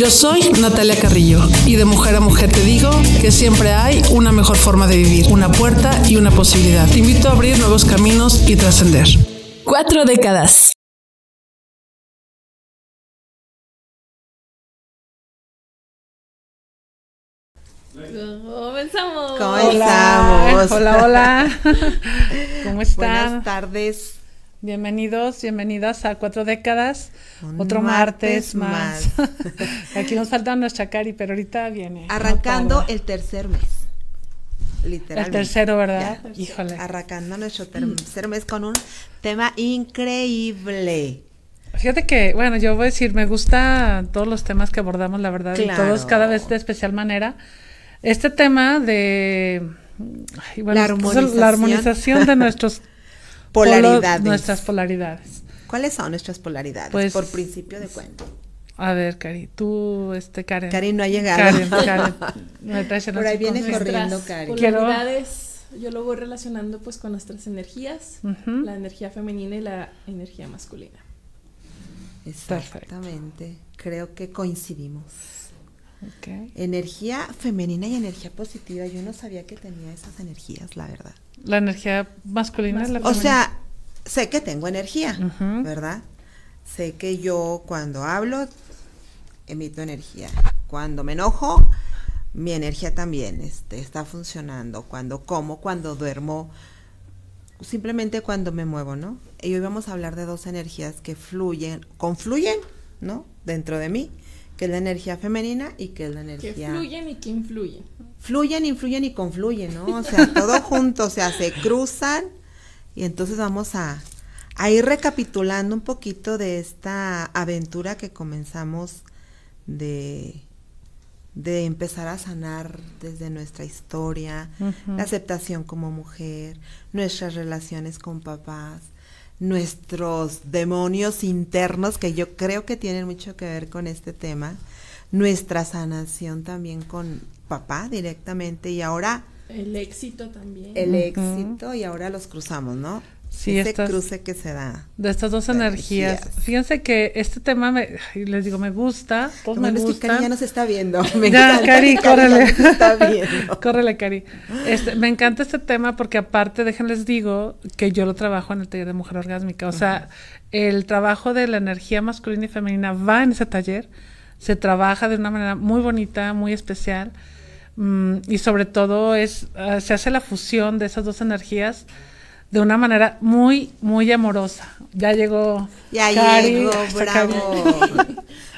Yo soy Natalia Carrillo y de mujer a mujer te digo que siempre hay una mejor forma de vivir, una puerta y una posibilidad. Te invito a abrir nuevos caminos y trascender. Cuatro décadas. Comenzamos. ¿Cómo Hola, estamos? hola, hola. ¿Cómo están? Buenas tardes. Bienvenidos, bienvenidas a Cuatro Décadas. Un Otro martes, martes más. Aquí nos falta nuestra Cari, pero ahorita viene. Arrancando el tercer mes. Literalmente. El tercero, ¿verdad? Ya. Híjole. Arrancando nuestro tercer mes con un tema increíble. Fíjate que, bueno, yo voy a decir, me gusta todos los temas que abordamos, la verdad, y todos cada vez de especial manera. Este tema de ay, bueno, La esto es armonización. la armonización de nuestros Polaridades. nuestras polaridades. ¿Cuáles son nuestras polaridades? Pues- Por principio de cuento. A ver, Cari, tú, este, Karen. Karen no ha llegado. Karen, Karen, me traes en Por ahí viene corriendo, Karen. Polaridades, yo lo voy relacionando pues con nuestras energías, la energía femenina y la energía masculina. Exactamente. Creo que coincidimos. Ok. Energía femenina y energía positiva. Yo no sabía que tenía esas energías, la verdad. La energía masculina la O sea, sé que tengo energía. ¿verdad? Sé que yo cuando hablo emito energía. Cuando me enojo, mi energía también este, está funcionando. Cuando como, cuando duermo, simplemente cuando me muevo, ¿no? Y hoy vamos a hablar de dos energías que fluyen, confluyen, ¿no? Dentro de mí, que es la energía femenina y que es la Que energía fluyen y que influyen. fluyen, influyen y confluyen, ¿no? O sea, todo junto, o sea, se cruzan y entonces vamos a, a ir recapitulando un poquito de esta aventura que comenzamos de, de empezar a sanar desde nuestra historia, la aceptación como mujer, nuestras relaciones con papás, nuestros demonios internos que yo creo que tienen mucho que ver con este tema, nuestra sanación también con papá directamente y ahora El éxito también. el éxito y ahora los cruzamos, ¿no? Sí, Ese estas- cruce que se da. De estas dos energías. energías. Fíjense que este tema, me, les digo, me gusta, todos me es que gustan. Cari ya nos está viendo. Me Ya, encanta Cari, Cari córrele. nos está viendo. Córrele, Cari. Este, me encanta este tema porque aparte, déjenles digo que yo lo trabajo en el taller de mujer orgásmica. O sea, el trabajo de la energía masculina y femenina va en ese taller. Se trabaja de una manera muy bonita, muy especial. mm, y sobre todo es, ah, se hace la fusión de esas dos energías de una manera muy, muy amorosa. Ya llegó. Ya Cari, llegó, bravo.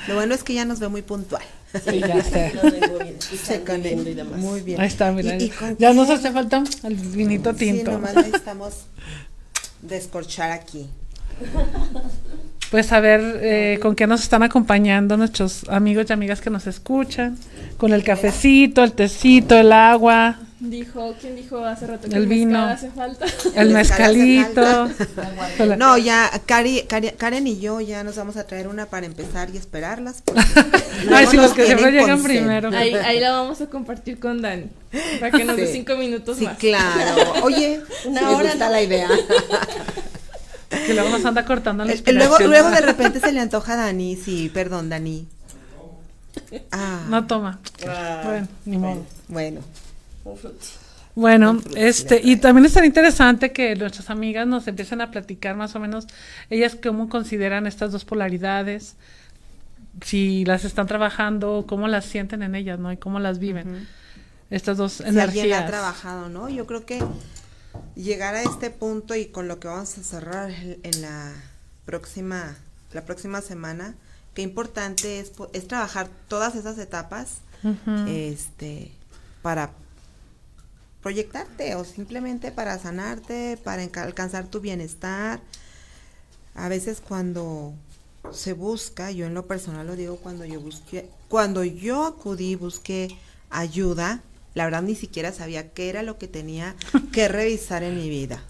Lo bueno es que ya nos ve muy puntual. Sí, ya. Se conecta. Muy bien. Ahí está, mira. ¿Y- y con ya qué? nos hace falta el vinito Sí, tinto. nomás necesitamos descorchar aquí. Pues a ver eh, con qué nos están acompañando nuestros amigos y amigas que nos escuchan. Con el cafecito, el tecito, el agua, Dijo, ¿quién dijo hace rato que El el vino. hace falta? el mezcalito. falta. No, ya Cari, Cari- Karen y yo ya nos vamos a traer una para empezar y esperarlas. Ay, sí, los que siempre llegan primero. Ahí, ahí la vamos a compartir con Dani. Para que nos dé Sí. cinco minutos Sí, más. claro. Oye, Una hora, ¿no? la idea. Que luego nos anda cortando la luego, luego de repente se le antoja a Dani, sí, perdón, Dani. Ah, No toma. Bueno, ni modo. bueno. Bueno, este, y también es tan interesante que nuestras amigas nos empiecen a platicar más o menos ellas cómo consideran estas dos polaridades, si las están trabajando, cómo las sienten en ellas, ¿no? Y cómo las viven. Estas dos Si alguien la ha energías. trabajado, ¿no? Yo creo que llegar a este punto y con lo que vamos a cerrar en la próxima, la próxima semana, qué importante es, es trabajar todas esas etapas este, para proyectarte o simplemente para sanarte, para alcanzar tu bienestar. A veces cuando se busca, yo en lo personal lo digo cuando yo busqué, cuando yo acudí, busqué ayuda, la verdad ni siquiera sabía qué era lo que tenía que revisar en mi vida.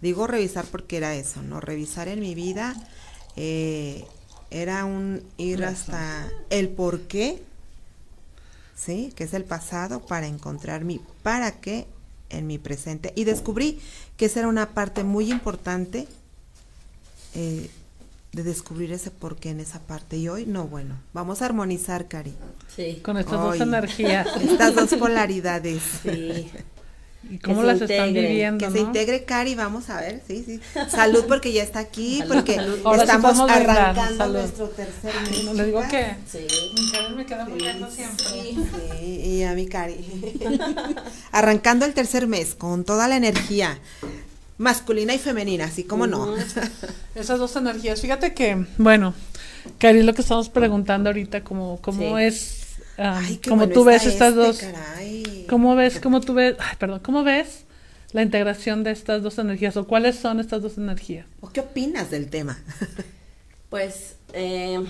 Digo revisar porque era eso, ¿no? Revisar en mi vida eh, era un ir hasta el por qué, ¿sí? Que es el pasado para encontrar mi para qué en mi presente. Y descubrí que esa era una parte muy importante eh, de descubrir ese porqué en esa parte. Y hoy, no, bueno, vamos a armonizar, Cari. Sí. Con estas dos energías. Estas dos polaridades. Sí. ¿Y cómo las están viviendo? Que se integre Cari, vamos a ver, sí, sí. Salud porque ya está aquí, porque estamos arrancando nuestro tercer mes. No, le digo que sí. mi Cari me queda siempre. Sí, y a mi Cari. arrancando el tercer mes con toda la energía masculina y femenina, así como no. Esas dos energías. Fíjate que, bueno, Cari, lo que estamos preguntando ahorita, como, cómo es como tú ves estas este, dos, ¿cómo ves, cómo tú ves, perdón, cómo ves la integración de estas dos energías o cuáles son estas dos energías? ¿O qué opinas del tema? pues, eh,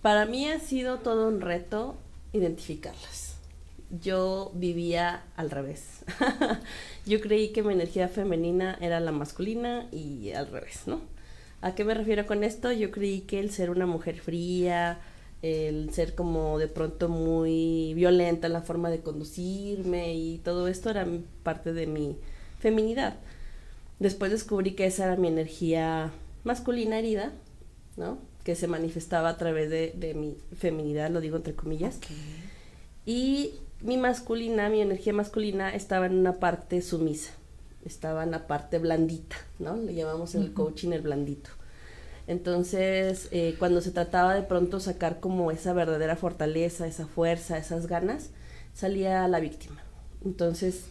para mí ha sido todo un reto identificarlas. Yo vivía al revés. Yo creí que mi energía femenina era la masculina y al revés, ¿no? ¿A qué me refiero con esto? Yo creí que el ser una mujer fría, el ser como de pronto muy violenta en la forma de conducirme y todo esto era parte de mi feminidad. Después descubrí que esa era mi energía masculina herida, ¿no? Que se manifestaba a través de, mi feminidad, lo digo entre comillas. Y mi masculina, mi energía masculina estaba en una parte sumisa, estaba en la parte blandita, ¿no? Le llamamos en el coaching el blandito. Entonces, eh, cuando se trataba de pronto sacar como esa verdadera fortaleza, esa fuerza, esas ganas, salía la víctima. Entonces,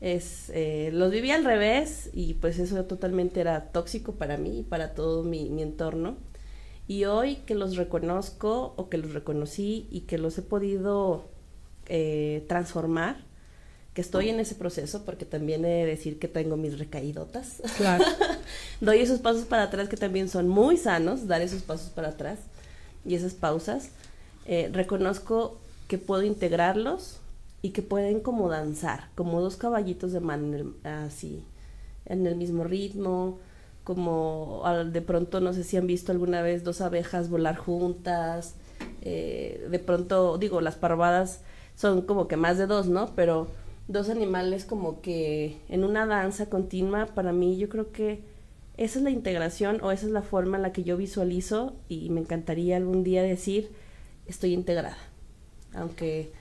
es, eh, los viví al revés y pues eso totalmente era tóxico para mí y para todo mi, mi entorno. Y hoy que los reconozco o que los reconocí y que los he podido eh, transformar, que estoy en ese proceso, porque también he de decir que tengo mis recaídotas. Claro. Doy esos pasos para atrás que también son muy sanos, dar esos pasos para atrás y esas pausas. Eh, reconozco que puedo integrarlos y que pueden como danzar, como dos caballitos de mano, así, en el mismo ritmo, como de pronto, no sé si han visto alguna vez dos abejas volar juntas, eh, de pronto, digo, las parvadas son como que más de dos, ¿no? Pero dos animales como que en una danza continua, para mí yo creo que esa es la integración o esa es la forma en la que yo visualizo y me encantaría algún día decir estoy integrada. Aunque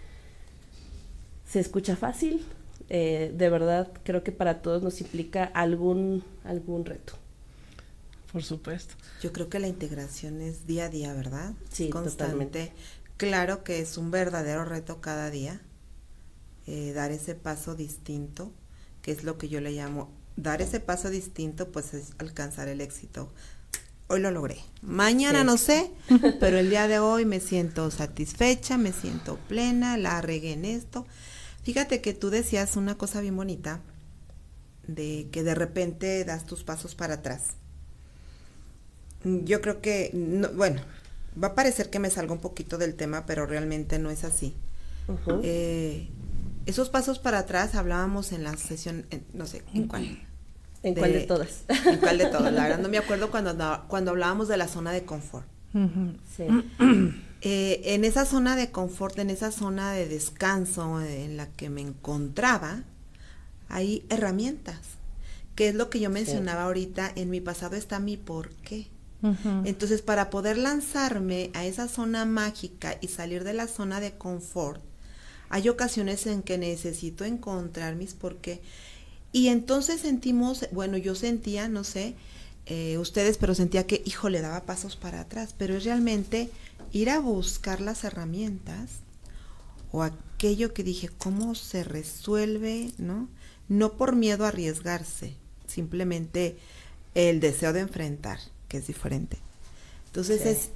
se escucha fácil, eh, de verdad creo que para todos nos implica algún, algún reto. Por supuesto. Yo creo que la integración es día a día, ¿verdad? Sí, Constante. Claro que es un verdadero reto cada día eh, dar ese paso distinto, que es lo que yo le llamo, dar ese paso distinto, pues es alcanzar el éxito. Hoy lo logré. Mañana no sé, pero el día de hoy me siento satisfecha, me siento plena, la regué en esto. Fíjate que tú decías una cosa bien bonita, de que de repente das tus pasos para atrás. Yo creo que, bueno, va a parecer que me salga un poquito del tema, pero realmente no es así. eh, esos pasos para atrás hablábamos en la sesión, no sé, ¿en cuál? ¿En cuál de todas? ¿En cuál de todas? La verdad no me acuerdo cuando, cuando hablábamos de la zona de confort. Sí. Eh, en esa zona de confort, en esa zona de descanso en la que me encontraba, hay herramientas, que es lo que yo mencionaba ahorita, en mi pasado está mi por qué. Entonces, para poder lanzarme a esa zona mágica y salir de la zona de confort, hay ocasiones en que necesito encontrar mis por qué. Y entonces sentimos, bueno, yo sentía, no sé, eh, ustedes, pero sentía que, hijo, le daba pasos para atrás, pero es realmente ir a buscar las herramientas o aquello que dije, ¿cómo se resuelve, no? no por miedo a arriesgarse, simplemente el deseo de enfrentar, que es diferente. Entonces Sí. es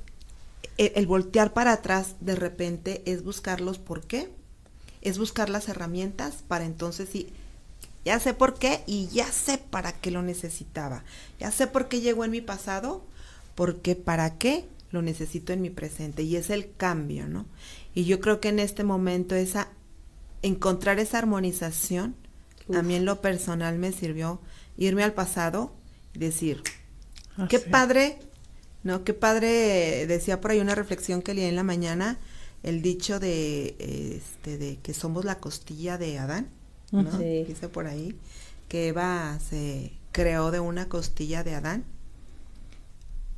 el, el voltear para atrás de repente es buscar los por qué, es buscar las herramientas para entonces sí, ya sé por qué y ya sé para qué lo necesitaba, ya sé por qué llegó en mi pasado, porque para qué lo necesito en mi presente y es el cambio, ¿no? Y yo creo que en este momento esa encontrar esa armonización a mí en lo personal me sirvió irme al pasado y decir, qué Así. padre, ¿no? Qué padre, eh, decía por ahí una reflexión que leí en la mañana, el dicho de, este, de que somos la costilla de Adán, ¿no? Sí. Dice por ahí que Eva se creó de una costilla de Adán.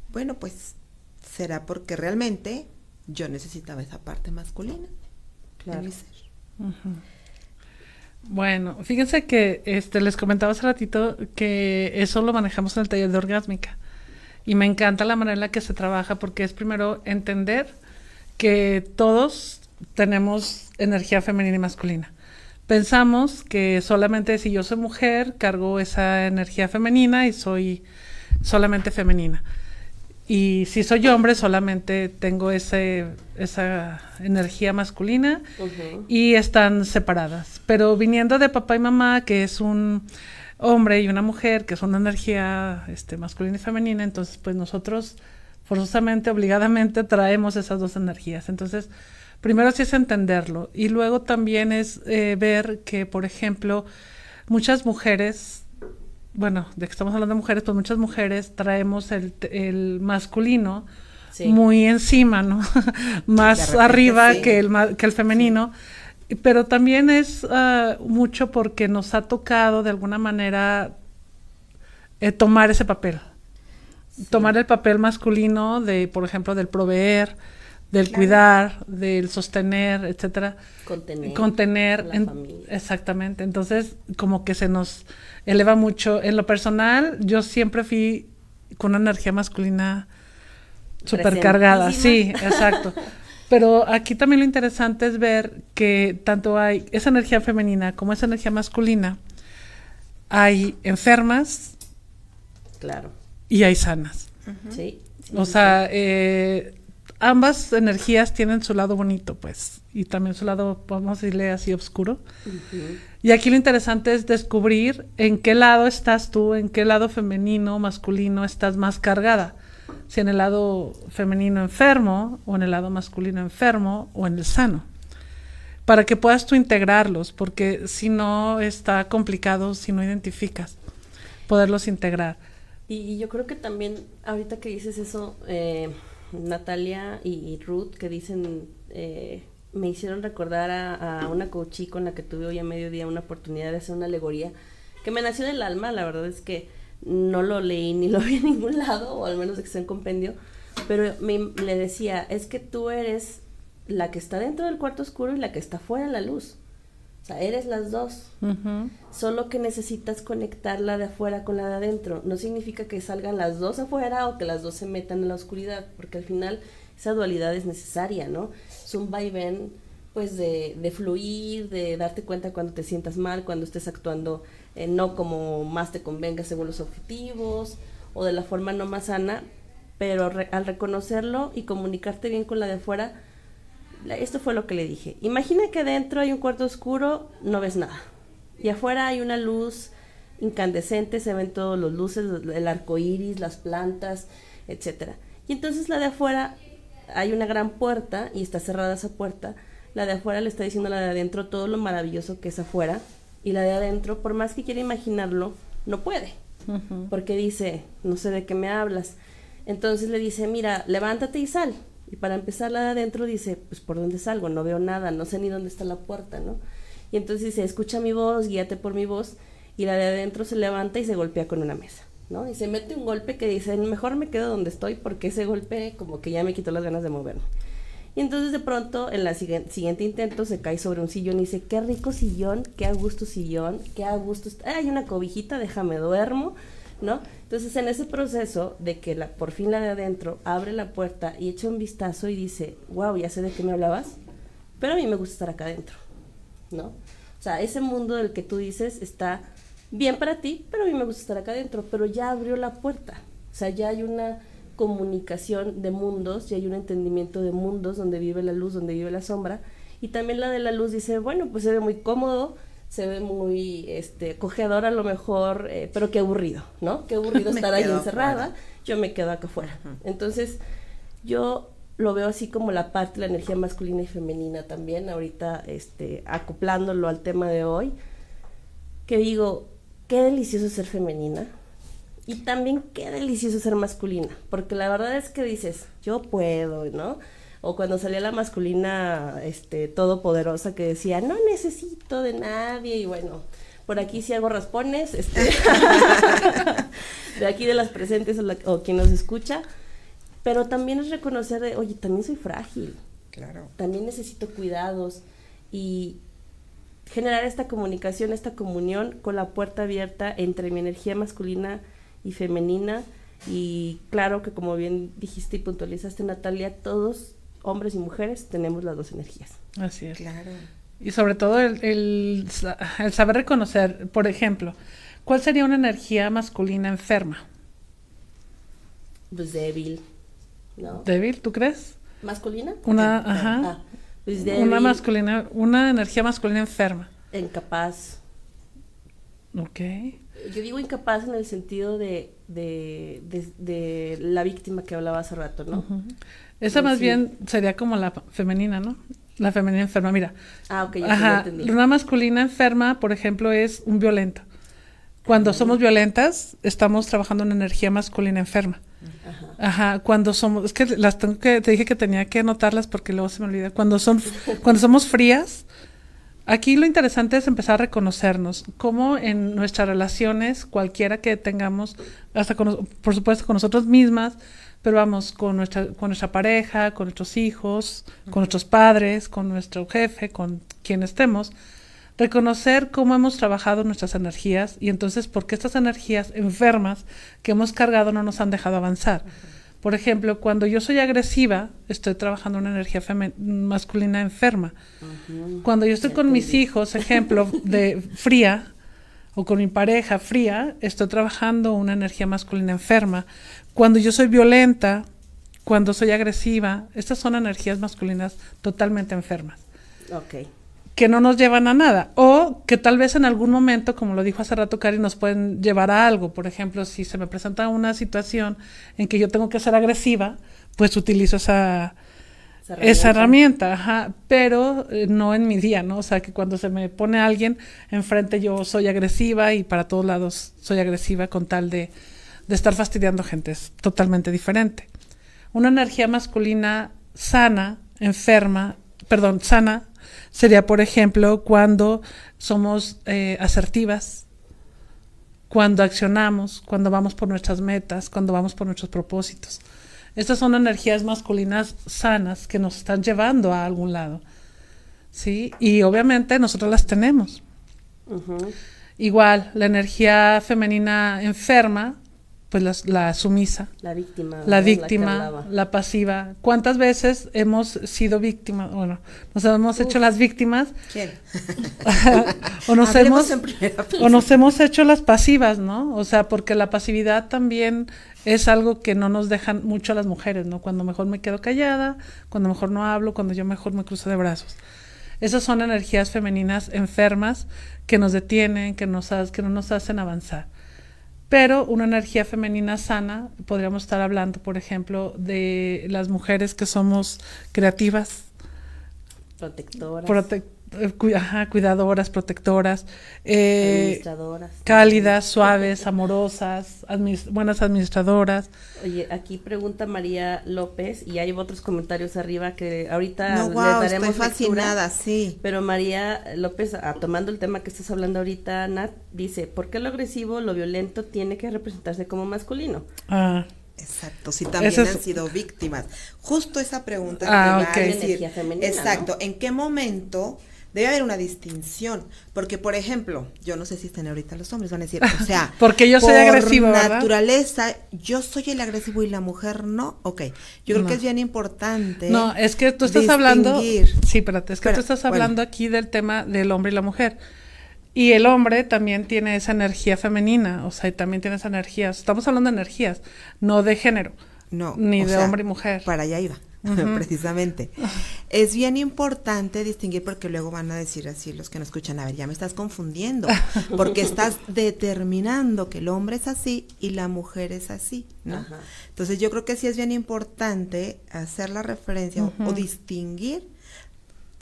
Bueno, pues será porque realmente yo necesitaba esa parte masculina Claro. mi ser. Bueno, fíjense que este les comentaba hace ratito que eso lo manejamos en el taller de orgásmica. Y me encanta la manera en la que se trabaja porque es primero entender que todos tenemos energía femenina y masculina. Pensamos que solamente si yo soy mujer cargo esa energía femenina y soy solamente femenina. Y si soy hombre solamente tengo ese, esa energía masculina y están separadas. Pero viniendo de papá y mamá, que es un hombre y una mujer, que es una energía este, masculina y femenina, entonces pues nosotros forzosamente, obligadamente traemos esas dos energías. Entonces, primero sí es entenderlo y luego también es eh, ver que, por ejemplo, muchas mujeres, bueno, de que estamos hablando de mujeres, pues muchas mujeres traemos el, el masculino Sí. muy encima, ¿no? Más arriba sí. que el, que el femenino. Pero también es ah, mucho porque nos ha tocado de alguna manera eh, tomar ese papel. Tomar el papel masculino de, por ejemplo, del proveer, del cuidar, del sostener, etcétera. Contener. Contener. la en- familia. exactamente. Entonces, como que se nos eleva mucho. En lo personal, yo siempre fui con una energía masculina súper cargada. Sí, exacto. Pero aquí también lo interesante es ver que tanto hay esa energía femenina como esa energía masculina, hay enfermas Claro. y hay sanas. Sí. sí, O sea, eh, ambas energías tienen su lado bonito, pues, y también su lado, vamos a decirle así, oscuro. Y aquí lo interesante es descubrir en qué lado estás tú, en qué lado femenino, masculino estás más cargada. Si en el lado femenino enfermo, o en el lado masculino enfermo, o en el sano. Para que puedas tú integrarlos, porque si no está complicado, si no identificas, poderlos integrar. Y, yo creo que también, ahorita que dices eso, eh, Natalia y, Ruth, que dicen, eh, me hicieron recordar a, a una coachí con la que tuve hoy a mediodía una oportunidad de hacer una alegoría, que me nació del alma, la verdad es que no lo leí ni lo vi en ningún lado, o al menos de que sea en compendio, pero me, le decía, es que tú eres la que está dentro del cuarto oscuro y la que está fuera de la luz. O sea, eres las dos. Solo que necesitas conectar la de afuera con la de adentro. No significa que salgan las dos afuera o que las dos se metan en la oscuridad, porque al final esa dualidad es necesaria, ¿no? Es un vaivén, pues, de, de fluir, de darte cuenta cuando te sientas mal, cuando estés actuando eh, no como más te convenga según los objetivos o de la forma no más sana, pero re- al reconocerlo y comunicarte bien con la de afuera, esto fue lo que le dije. Imagina que dentro hay un cuarto oscuro, no ves nada. Y afuera hay una luz incandescente, se ven todos los luces, el arco iris, las plantas, etcétera. Y entonces la de afuera hay una gran puerta y está cerrada esa puerta. La de afuera le está diciendo a la de adentro todo lo maravilloso que es afuera. Y la de adentro, por más que quiera imaginarlo, no puede. Porque dice, no sé de qué me hablas. Entonces le dice, mira, levántate y sal. Y para empezar la de adentro dice, pues por dónde salgo, no veo nada, no sé ni dónde está la puerta, ¿no? Y entonces dice, escucha mi voz, guíate por mi voz. Y la de adentro se levanta y se golpea con una mesa, ¿no? Y se mete un golpe que dice, mejor me quedo donde estoy porque ese golpe como que ya me quitó las ganas de moverme. Y entonces de pronto en la siguiente, intento se cae sobre un sillón y dice, qué rico sillón, qué a gusto sillón, qué a gusto, hay una cobijita, déjame duermo, ¿no? Entonces en ese proceso de que la, por fin la de adentro abre la puerta y echa un vistazo y dice, wow, ya sé de qué me hablabas, pero a mí me gusta estar acá adentro, ¿no? O sea, ese mundo del que tú dices está bien para ti, pero a mí me gusta estar acá adentro, pero ya abrió la puerta. O sea, ya hay una comunicación de mundos, ya hay un entendimiento de mundos donde vive la luz, donde vive la sombra. Y también la de la luz dice, bueno, pues se ve muy cómodo, se ve muy este, acogedor a lo mejor, eh, pero qué aburrido, ¿no? Qué aburrido estar ahí encerrada, yo me quedo acá afuera. Entonces, yo lo veo así como la parte la energía masculina y femenina también, ahorita este, acoplándolo al tema de hoy, que digo, qué delicioso ser femenina y también qué delicioso ser masculina, porque la verdad es que dices, yo puedo, ¿no? O cuando salía la masculina este, todopoderosa que decía, no necesito de nadie, y bueno, por aquí si hago raspones, este, de aquí de las presentes o, o quien nos escucha, pero también es reconocer de, oye, también soy frágil. Claro. También necesito cuidados y generar esta comunicación, esta comunión con la puerta abierta entre mi energía masculina y femenina. Y claro que como bien dijiste y puntualizaste, Natalia, todos, hombres y mujeres, tenemos las dos energías. Así es. Claro. Y sobre todo el, el, el saber reconocer, por ejemplo, ¿cuál sería una energía masculina enferma? Pues débil, ¿no? ¿Débil, tú crees? ¿Masculina? Una, Ah, ajá. pues débil, Una masculina, una energía masculina enferma. incapaz. Ok. Yo digo incapaz en el sentido de, de, de, de la víctima que hablaba hace rato, ¿no? Esa más sí. bien sería como la femenina, ¿no? La femenina enferma. Mira, Ah, ok, ya, Ajá, entendí. una masculina enferma, por ejemplo, es un violento. Cuando somos violentas, estamos trabajando en energía masculina enferma. Ajá. Ajá, cuando somos, es que las tengo que, te dije que tenía que anotarlas porque luego se me olvida. Cuando son, cuando somos frías, aquí lo interesante es empezar a reconocernos, cómo en nuestras relaciones, cualquiera que tengamos, hasta con, por supuesto con nosotros mismas, pero vamos, con nuestra, con nuestra pareja, con nuestros hijos, con nuestros padres, con nuestro jefe, con quien estemos, reconocer cómo hemos trabajado nuestras energías y entonces por qué estas energías enfermas que hemos cargado no nos han dejado avanzar. Por ejemplo, cuando yo soy agresiva, estoy trabajando una energía masculina enferma. Cuando yo estoy con mis hijos, ejemplo, de fría, o con mi pareja fría, estoy trabajando una energía masculina enferma. Cuando yo soy violenta, cuando soy agresiva, estas son energías masculinas totalmente enfermas Ok. Que no nos llevan a nada o que tal vez en algún momento, como lo dijo hace rato Cari, nos pueden llevar a algo. Por ejemplo, si se me presenta una situación en que yo tengo que ser agresiva, pues utilizo esa, Esa herramienta, ajá, pero eh, no en mi día, ¿no? O sea, que cuando se me pone alguien enfrente yo soy agresiva y para todos lados soy agresiva con tal de, de estar fastidiando gente, es totalmente diferente. Una energía masculina sana, enferma, perdón, sana, sería, por ejemplo, cuando somos eh, asertivas, cuando accionamos, cuando vamos por nuestras metas, cuando vamos por nuestros propósitos. Estas son energías masculinas sanas que nos están llevando a algún lado. ¿Sí? Y obviamente nosotros las tenemos. Igual, la energía femenina enferma, pues la, la sumisa, La víctima. la víctima, la pasiva. ¿Cuántas veces hemos sido víctimas? Bueno, nos hemos hecho las víctimas ¿Quién? o nos Hablemos hemos o nos hemos hecho las pasivas, ¿no? O sea, porque la pasividad también es algo que no nos dejan mucho a las mujeres, ¿no? Cuando mejor me quedo callada, cuando mejor no hablo, cuando yo mejor me cruzo de brazos. Esas son energías femeninas enfermas que nos detienen, que, nos, que no nos hacen avanzar. Pero una energía femenina sana, podríamos estar hablando, por ejemplo, de las mujeres que somos creativas, Protectoras. prote- ajá, cuidadoras, protectoras, eh, administradoras. cálidas, suaves, amorosas, buenas administradoras. Oye, aquí pregunta María López y hay otros comentarios arriba que ahorita No, le daremos estoy lectura. fascinada, sí. Pero María López, ah, tomando el tema que estás hablando ahorita, Nat, dice, ¿por qué lo agresivo, lo violento tiene que representarse como masculino? Ah, Exacto, si también es- han sido víctimas. Justo esa pregunta Ah, que va ok. a decir. Energía femenina, Exacto, ¿en qué momento debe haber una distinción, porque por ejemplo, yo no sé si están ahorita los hombres, van a decir, o sea, porque yo soy por agresivo, ¿verdad? naturaleza, yo soy el agresivo y la mujer no, ok, yo creo que es bien importante. No, es que tú estás hablando. Sí, espérate, es que Pero, tú estás bueno. hablando aquí del tema del hombre y la mujer. Y el hombre también tiene esa energía femenina, o sea, y también tiene esa energía. Estamos hablando de energías, no de género, No, ni de sea, hombre y mujer. Para allá iba, precisamente. Es bien importante distinguir porque luego van a decir así los que no escuchan, a ver, ya me estás confundiendo, porque estás determinando que el hombre es así y la mujer es así, ¿no? Ajá. Entonces yo creo que sí es bien importante hacer la referencia o- o, distinguir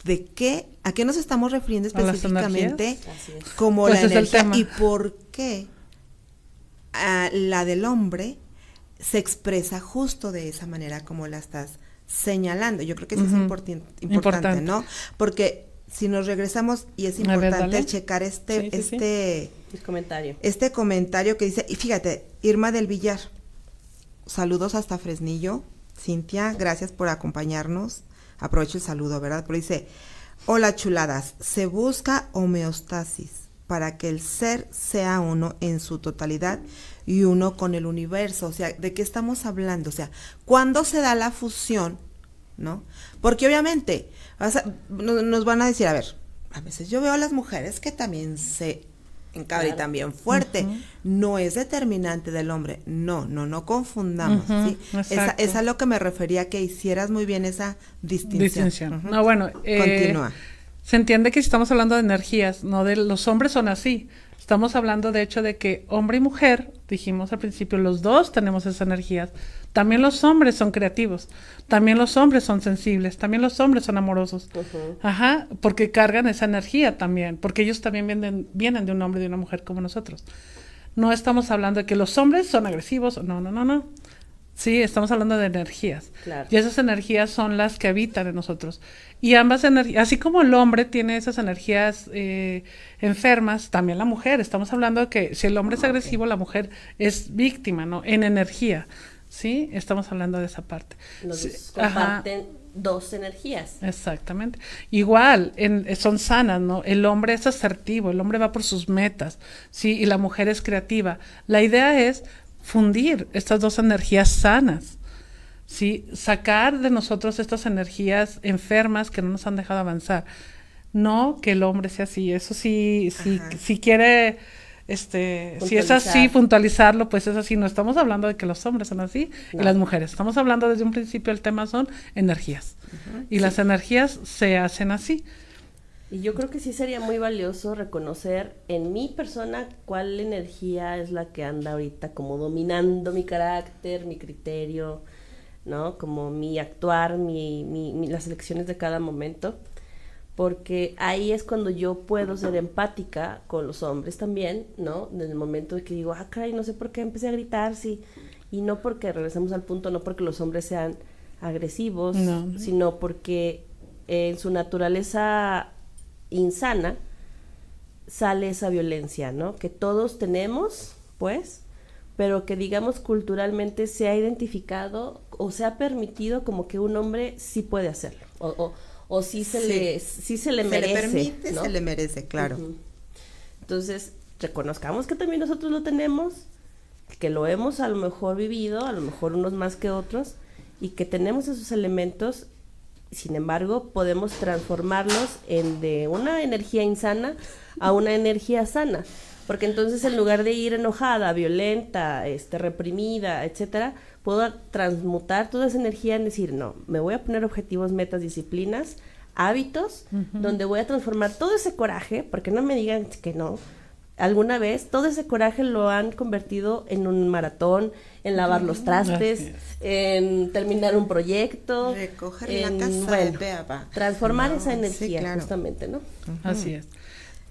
de qué, a qué nos estamos refiriendo ¿A las específicamente es. como Pues la energía y por qué ah, la del hombre se expresa justo de esa manera como la estás señalando. Yo creo que eso es importante, Importante. ¿no? Porque si nos regresamos, y es ver, importante checar este, Sí, sí, sí. este, comentario. este comentario que dice, y fíjate, Irma del Villar, saludos hasta Fresnillo. Cintia, gracias por acompañarnos. Aprovecho el saludo, ¿verdad? Pero dice, hola chuladas, se busca homeostasis para que el ser sea uno en su totalidad y uno con el universo. O sea, ¿de qué estamos hablando? O sea, ¿cuándo se da la fusión? ¿No? Porque obviamente vas a- no- nos van a decir, a ver, a veces yo veo a las mujeres que también se encabritan Claro. bien fuerte. No es determinante del hombre. No, no, no confundamos. ¿sí? Esa, es a lo que me refería, que hicieras muy bien esa distinción. Distinción. No, bueno, eh, Continúa. Se entiende que estamos hablando de energías, no de los hombres son así. Estamos hablando de hecho de que hombre y mujer, dijimos al principio, los dos tenemos esas energías. También los hombres son creativos, también los hombres son sensibles, también los hombres son amorosos. Ajá, porque cargan esa energía también, porque ellos también vienen, vienen de un hombre y de una mujer como nosotros. No estamos hablando de que los hombres son agresivos, no, no, no, no. Sí, estamos hablando de energías. Claro. Y esas energías son las que habitan en nosotros. Y ambas energías, así como el hombre tiene esas energías eh, enfermas, también la mujer. Estamos hablando de que si el hombre es agresivo, la mujer es víctima, ¿no? En energía. ¿Sí? Estamos hablando de esa parte. Los Sí, ajá. comparten dos energías. Exactamente. Igual, en- son sanas, ¿no? El hombre es asertivo, el hombre va por sus metas, ¿sí? Y la mujer es creativa. La idea es fundir estas dos energías sanas, ¿sí? Sacar de nosotros estas energías enfermas que no nos han dejado avanzar. No que el hombre sea así, eso sí, sí, Ajá. si quiere, este, si es así, Puntualizar. puntualizarlo, pues es así. No estamos hablando de que los hombres son así y las mujeres. Estamos hablando desde un principio, el tema son energías. Y las energías se hacen así. Y yo creo que sí sería muy valioso reconocer en mi persona cuál energía es la que anda ahorita como dominando mi carácter, mi criterio, ¿no? Como mi actuar, mi, mi- mi- las elecciones de cada momento. Porque ahí es cuando yo puedo ser empática con los hombres también, ¿no? En el momento de que digo, ah, caray, no sé por qué empecé a gritar, sí. Y no porque, regresamos al punto, no porque los hombres sean agresivos, No. sino porque en su naturaleza insana sale esa violencia, ¿no? Que todos tenemos, pues, pero que digamos culturalmente se ha identificado o se ha permitido como que un hombre sí puede hacerlo o, o, o sí se Sí. le sí se le Se merece, le permite, ¿no? se le merece, claro. Entonces, reconozcamos que también nosotros lo tenemos, que lo hemos a lo mejor vivido, a lo mejor unos más que otros, y que tenemos esos elementos, sin embargo, podemos transformarlos en de una energía insana a una energía sana. Porque entonces en lugar de ir enojada, violenta, este, reprimida, etcétera, puedo transmutar toda esa energía en decir, no, me voy a poner objetivos, metas, disciplinas, hábitos, donde voy a transformar todo ese coraje, porque no me digan que no. Alguna vez todo ese coraje lo han convertido en un maratón, en lavar los trastes, en terminar un proyecto, Recoger en, la casa bueno, Peapa. transformar No, esa sí, energía claro. justamente, ¿no? Así es.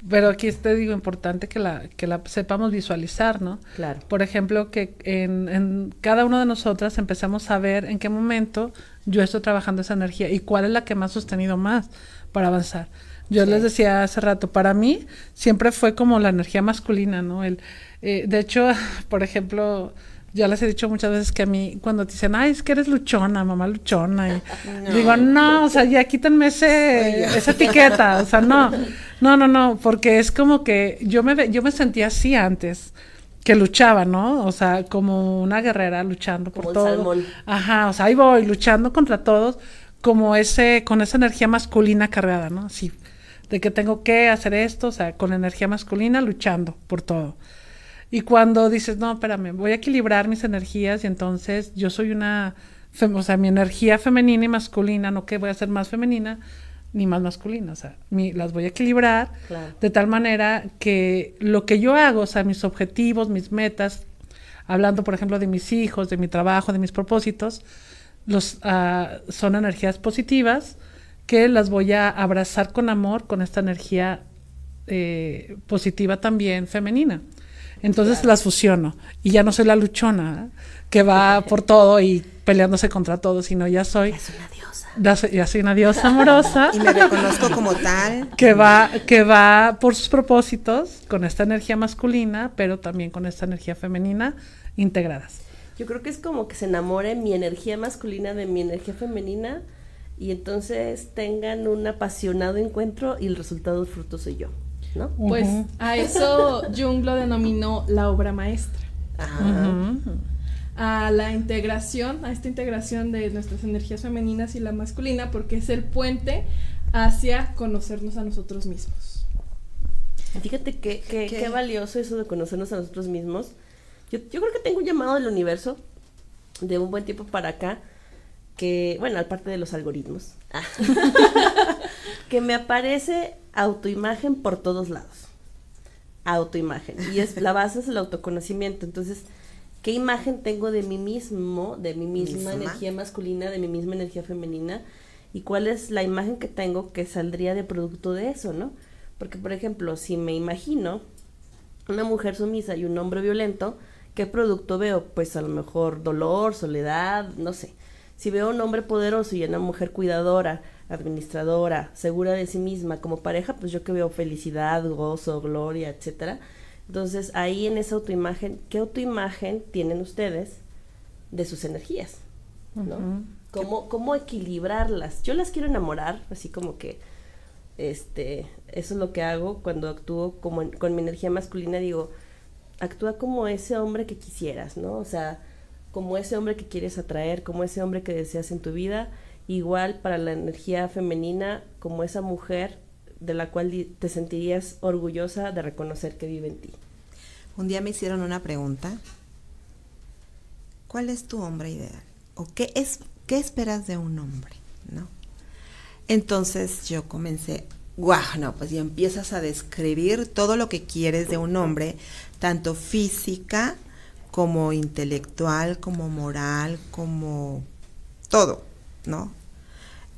Pero aquí te digo, importante que la, que la sepamos visualizar, ¿no? Claro. Por ejemplo, que en, en cada una de nosotras empezamos a ver en qué momento yo estoy trabajando esa energía y cuál es la que me ha sostenido más para avanzar. Yo les decía hace rato, para mí siempre fue como la energía masculina, ¿no? El, eh, de hecho, por ejemplo, ya les he dicho muchas veces que a mí, cuando te dicen, ay, es que eres luchona, mamá luchona, y digo, no, o sea, ya quítenme ese, esa etiqueta, o sea, no, no, no, no, porque es como que yo me, yo me sentía así antes, que luchaba, ¿no? O sea, como una guerrera luchando por Como el todo. salmón. Ajá, o sea, ahí voy luchando contra todos, como ese, con esa energía masculina cargada, ¿no? Así, de que tengo que hacer esto, o sea, con energía masculina luchando por todo. Y cuando dices, no, espérame, voy a equilibrar mis energías y entonces yo soy una, o sea, mi energía femenina y masculina, no que voy a ser más femenina ni más masculina, o sea, mi- las voy a equilibrar Claro. de tal manera que lo que yo hago, o sea, mis objetivos, mis metas, hablando por ejemplo de mis hijos, de mi trabajo, de mis propósitos, los, ah, son energías positivas que las voy a abrazar con amor, con esta energía eh, positiva también femenina. Entonces las fusiono y ya no soy la luchona ¿eh? que va por todo y peleándose contra todo, sino ya soy, una diosa. ya soy, ya soy una diosa amorosa Y me reconozco como tal. que va, que va por sus propósitos con esta energía masculina, pero también con esta energía femenina integradas. Yo creo que es como que se enamore mi energía masculina de mi energía femenina y entonces tengan un apasionado encuentro y el resultado del fruto soy yo, ¿no? Pues a eso Jung lo denominó la obra maestra. Ajá. A la integración, a esta integración de nuestras energías femeninas y la masculina, porque es el puente hacia conocernos a nosotros mismos. Fíjate que, que- ¿Qué? qué valioso eso de conocernos a nosotros mismos. Yo, yo creo que tengo un llamado del universo de un buen tiempo para acá, que, bueno, aparte de los algoritmos, ah, que me aparece autoimagen por todos lados. Autoimagen. Y es la base es el autoconocimiento. Entonces, ¿qué imagen tengo de mí mismo, de mi misma Misma. energía masculina, de mi misma energía femenina? ¿Y cuál es la imagen que tengo que saldría de producto de eso, no? Porque, por ejemplo, si me imagino una mujer sumisa y un hombre violento, ¿qué producto veo? Pues a lo mejor dolor, soledad, no sé. Si veo un hombre poderoso y una mujer cuidadora, administradora, segura de sí misma como pareja, pues yo que veo felicidad, gozo, gloria, etcétera. Entonces, ahí en esa autoimagen, ¿qué autoimagen tienen ustedes de sus energías? ¿No? ¿Cómo, ¿Cómo equilibrarlas? Yo las quiero enamorar, así como que este, eso es lo que hago cuando actúo como en- con mi energía masculina, digo, actúa como ese hombre que quisieras, ¿no? O sea, como ese hombre que quieres atraer, como ese hombre que deseas en tu vida, igual para la energía femenina, como esa mujer de la cual te sentirías orgullosa de reconocer que vive en ti. Un día me hicieron una pregunta. ¿Cuál es tu hombre ideal? ¿O qué es qué esperas de un hombre? ¿No? Entonces yo comencé, guau, no, pues ya empiezas a describir todo lo que quieres de un hombre, tanto física como intelectual, como moral, como todo, ¿no?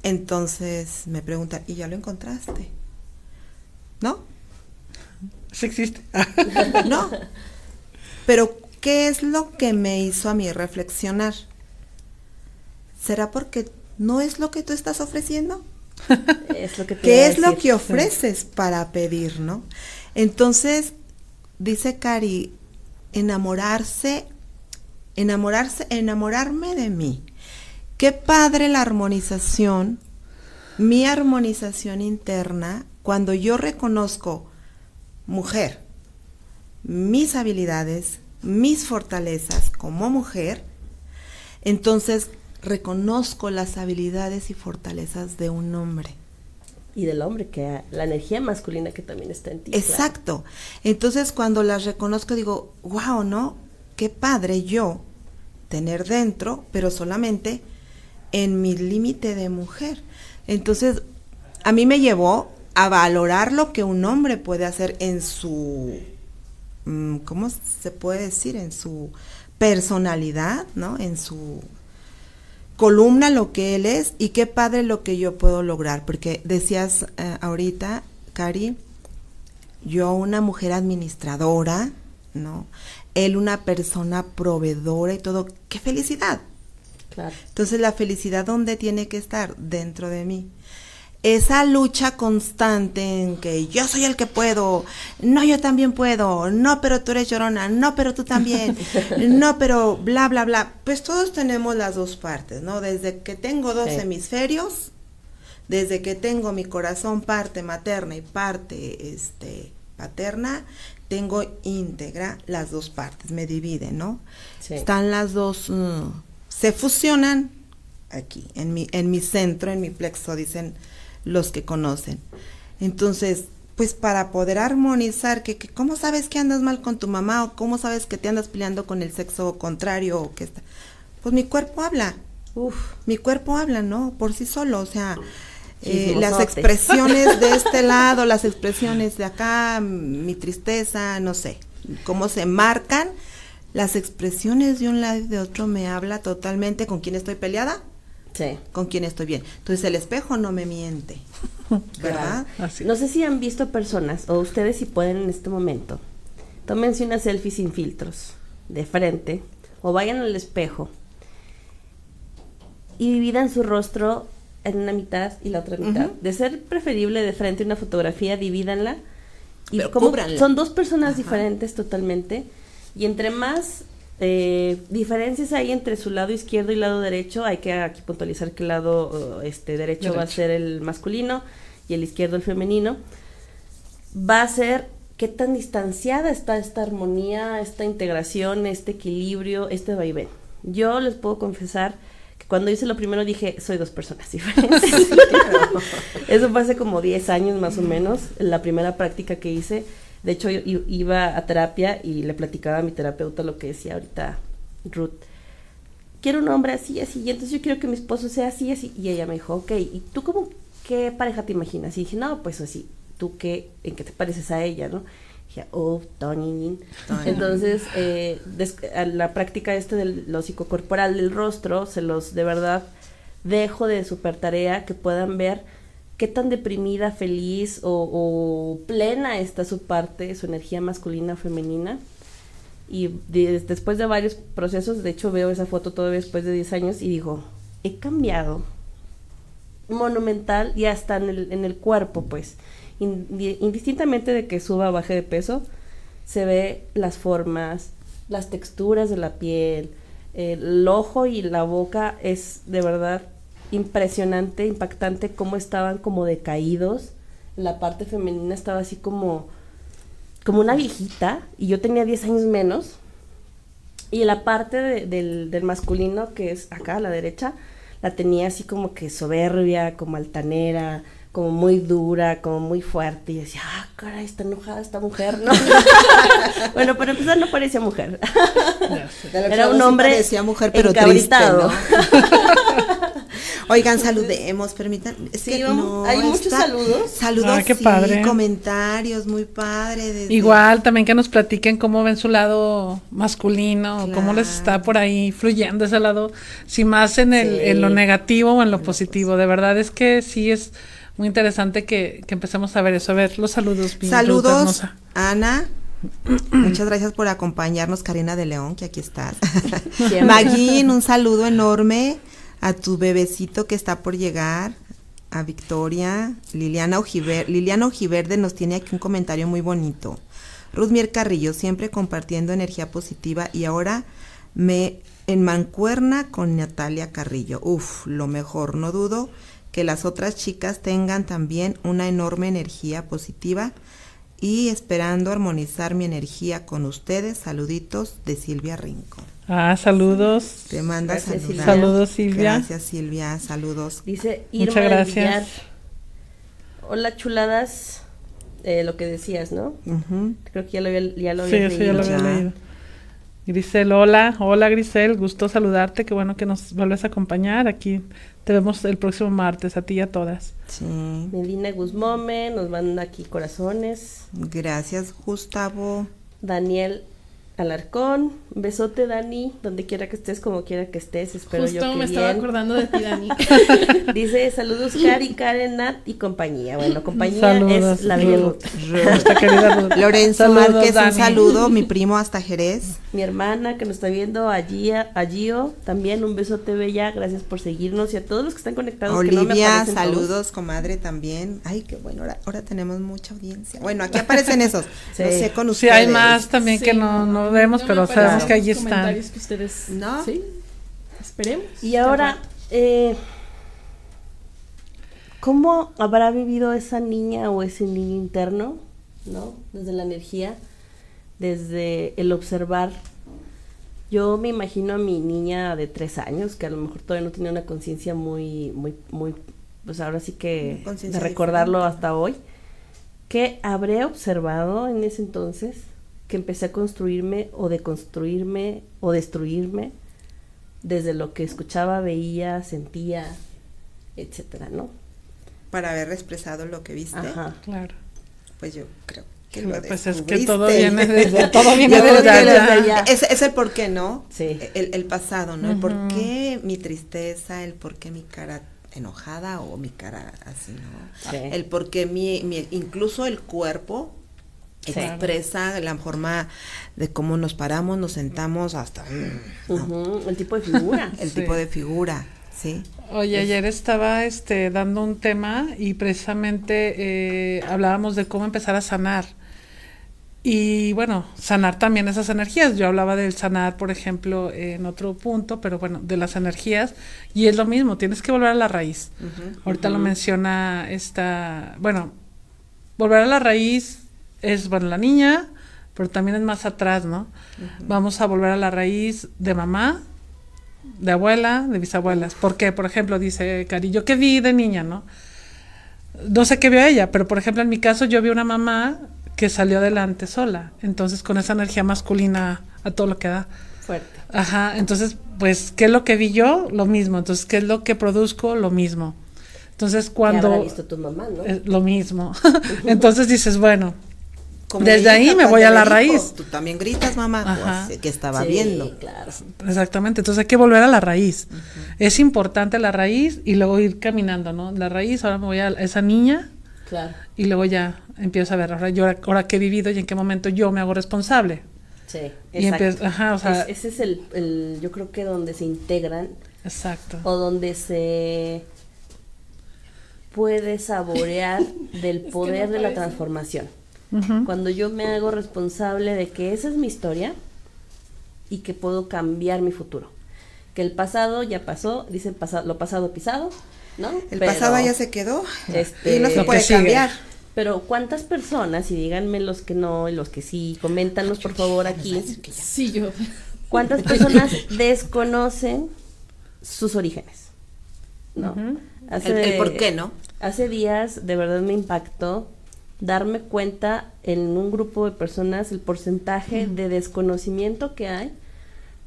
Entonces me preguntan, ¿y ya lo encontraste? ¿No? Sí existe. No. Pero, ¿qué es lo que me hizo a mí reflexionar? ¿Será porque no es lo que tú estás ofreciendo? Es lo que te ¿Qué es lo que ofreces para pedir, no? Entonces, dice Cari, enamorarse, enamorarse, enamorarme de mí. Qué padre la armonización, mi armonización interna, cuando yo reconozco, mujer, mis habilidades, mis fortalezas como mujer, entonces reconozco las habilidades y fortalezas de un hombre. Y del hombre, que la energía masculina que también está en ti. Exacto. Entonces cuando las reconozco digo, wow, ¿no? Qué padre yo tener dentro, pero solamente en mi límite de mujer. Entonces, a mí me llevó a valorar lo que un hombre puede hacer en su, mm, ¿cómo se puede decir? En su personalidad, ¿no? En su columna lo que él es y qué padre lo que yo puedo lograr, porque decías eh, ahorita, Cari, yo una mujer administradora, ¿no? Él una persona proveedora y todo, qué felicidad. Claro. Entonces la felicidad dónde tiene que estar dentro de mí. Esa lucha constante en que yo soy el que puedo, no, yo también puedo, no, pero tú eres llorona, no, pero tú también, no, pero bla, bla, bla. Pues todos tenemos las dos partes, ¿no? Desde que tengo dos Sí. hemisferios, desde que tengo mi corazón parte materna y parte este, paterna, tengo íntegra las dos partes, me dividen, ¿no? Sí. Están las dos, mm, se fusionan aquí, en mi, en mi centro, en mi plexo, dicen los que conocen. Entonces, pues para poder armonizar, que, que ¿cómo sabes que andas mal con tu mamá? ¿O cómo sabes que te andas peleando con el sexo contrario? O que está? Pues mi cuerpo habla, Uf, mi cuerpo habla, ¿no? Por sí solo, o sea, eh, las expresiones de este lado, las expresiones de acá, mi tristeza, no sé, cómo se marcan, las expresiones de un lado y de otro me habla totalmente con quién estoy peleada, sí. con quién estoy bien. Entonces el espejo no me miente, ¿verdad? Así. No sé si han visto personas, o ustedes si pueden en este momento, tómense una selfie sin filtros, de frente, o vayan al espejo y dividan su rostro en una mitad y la otra mitad. De ser preferible de frente una fotografía, divídanla. Y Pero como cúbranla. son dos personas Ajá. diferentes totalmente, y entre más eh, diferencias hay entre su lado izquierdo y lado derecho, hay que aquí puntualizar que el lado eh, este derecho, va a Derecho. ser el masculino y el izquierdo el femenino, va a ser qué tan distanciada está esta armonía, esta integración, este equilibrio, este vaivén. Yo les puedo confesar que cuando hice lo primero dije, soy dos personas diferentes. Eso fue hace como 10 años más o menos, la primera práctica que hice. De hecho, yo iba a terapia y le platicaba a mi terapeuta lo que decía ahorita Ruth. Quiero un hombre así, así, y entonces yo quiero que mi esposo sea así, así. Y ella me dijo, ok, ¿y tú cómo, qué pareja te imaginas? Y dije, no, pues así, ¿tú qué, en qué te pareces a ella, no? Dije, oh, Tony. Entonces, eh, a la práctica este del lo psicocorporal del rostro, se los de verdad dejo de super tarea que puedan ver qué tan deprimida, feliz o, plena está su parte, su energía masculina o femenina. Y de- después de varios procesos, de hecho veo esa foto todavía después de 10 años y digo, he cambiado monumental y hasta en el, cuerpo, pues. Indi- indistintamente de que suba o baje de peso, se ve las formas, las texturas de la piel, el ojo y la boca es de verdad impresionante, impactante cómo estaban como decaídos. La parte femenina estaba así como como una viejita y yo tenía 10 años menos. Y la parte de- del, del masculino, que es acá a la derecha, la tenía así como que soberbia, como altanera, como muy dura, como muy fuerte. Y decía, ah, caray, está enojada esta mujer, ¿no? bueno, para empezar no parecía mujer. Era un sí hombre parecía mujer, pero triste. ¿no? Oigan, saludemos, permitan. Es Sí, que vamos, no, hay muchos está- saludos. Saludos, Ah, qué sí, padre. comentarios, muy padre. desde- Igual también que nos platiquen cómo ven su lado masculino, cómo les Claro. está por ahí fluyendo ese lado, si más en el, Sí. en lo negativo o en lo positivo. De verdad es que sí es muy interesante que, que empecemos a ver eso. A ver, los saludos. Saludos. Ana. Muchas gracias por acompañarnos, Karina de León, que aquí estás. Magin, un saludo enorme a tu bebecito que está por llegar, a Victoria. Liliana, Ojiver, Liliana Ojiverde nos tiene aquí un comentario muy bonito. Ruth Mier Carrillo, siempre compartiendo energía positiva y ahora me en mancuerna con Natalia Carrillo. Uf, lo mejor, no dudo que las otras chicas tengan también una enorme energía positiva y esperando armonizar mi energía con ustedes. Saluditos de Silvia Rincón. Ah, saludos. Te manda Gracias, saludar. Silvia. Saludos, Silvia. Gracias, Silvia. Saludos. Dice Irma Muchas gracias. Villar. Hola, chuladas. Eh, lo que decías, ¿no? Creo que ya lo había, ya lo Sí, había eso ya lo leído. había Ya. leído. Grisel, hola, hola Grisel, gusto saludarte, qué bueno que nos vuelves a acompañar. Aquí te vemos el próximo martes, a ti y a todas. Sí. Medina Guzmome nos manda aquí corazones. Gracias, Gustavo. Daniel Alarcón. Besote, Dani, donde quiera que estés, como quiera que estés. Espero Justo yo que me estaba acordando de ti, Dani. Dice saludos Cari, Karen, Nat y compañía. Bueno, compañía Saludos, es la querida Ruth. Lorenzo Saludos, Márquez, Dani. un saludo, mi primo hasta Jerez. Mi hermana que nos está viendo, a, Gia- a Gio, también un besote bella, gracias por seguirnos y a todos los que están conectados. que no me Olivia, todos. saludos, comadre, también. Ay, qué bueno, ahora, ahora tenemos mucha audiencia. Bueno, aquí aparecen esos. Sí. No sé con Sí, ustedes. hay más también que Sí, no, no vemos, no pero sabemos que allí están. comentarios que ustedes. ¿No? Sí. Esperemos. Y ahora, eh, ¿cómo habrá vivido esa niña o ese niño interno, no? Desde la energía, desde el observar. Yo me imagino a mi niña de tres años, que a lo mejor todavía no tenía una conciencia muy, muy, muy, pues ahora sí que de recordarlo diferente. hasta hoy. ¿Qué habré observado en ese entonces? Que empecé a construirme o deconstruirme o destruirme desde lo que escuchaba, veía, sentía, etcétera, ¿no? Para haber expresado lo que viste, Ajá. Claro. pues yo creo que lo pues es que todo viene desde- todo viene allá. desde allá. Es, es el por qué, ¿no? Sí. El, el pasado, ¿no? El por qué mi tristeza, el por qué mi cara enojada o mi cara así, ¿no? Sí. El por qué mi, mi- incluso el cuerpo Sí. expresa la forma de cómo nos paramos, nos sentamos, hasta mm, El tipo de figura. el Sí. tipo de figura, ¿sí? Oye, ayer estaba este, dando un tema y precisamente eh, hablábamos de cómo empezar a sanar. Y bueno, sanar también esas energías. Yo hablaba del sanar, por ejemplo, en otro punto, pero bueno, de las energías. Y es lo mismo, tienes que volver a la raíz. Ahorita lo menciona esta, bueno, volver a la raíz es, bueno, la niña, pero también es más atrás, ¿no? Vamos a volver a la raíz de mamá, de abuela, de bisabuelas. Porque, por ejemplo, dice Cari, yo qué vi de niña, ¿no? No sé qué vio ella, pero por ejemplo, en mi caso, yo vi una mamá que salió adelante sola. Entonces, con esa energía masculina a todo lo que da. Fuerte. Ajá, entonces, pues, ¿qué es lo que vi yo? Lo mismo. Entonces, ¿qué es lo que produzco? Lo mismo. Entonces, ¿Qué cuando... habrá visto tu mamá, no? eh, lo mismo. entonces dices, bueno, Como Desde ahí me voy a la raíz. Tú también gritas, mamá, pues, que estaba Sí, viendo. claro. Exactamente, entonces hay que volver a la raíz. Es importante la raíz y luego ir caminando, ¿no? La raíz, ahora me voy a esa niña Claro. y luego ya empiezo a ver, ahora yo ahora qué he vivido y en qué momento yo me hago responsable. Sí, Y empieza- ajá, o sea- Es- ese es el, el, yo creo que donde se integran Exacto. o donde se puede saborear del poder de la parece. Ujú. Cuando yo me hago responsable de que esa es mi historia y que puedo cambiar mi futuro. Que el pasado ya pasó, dicen pasa- lo pasado pisado, ¿no? El Pero- pasado ya se quedó Este- y no se puede cambiar. Pero ¿cuántas personas, y díganme los que no y los que sí, coméntanos por favor aquí, Sí, yo. ¿Cuántas personas desconocen sus orígenes? ¿No? Ujú. Hace, El, el por qué, ¿no? hace días de verdad me impactó darme cuenta en un grupo de personas el porcentaje de desconocimiento que hay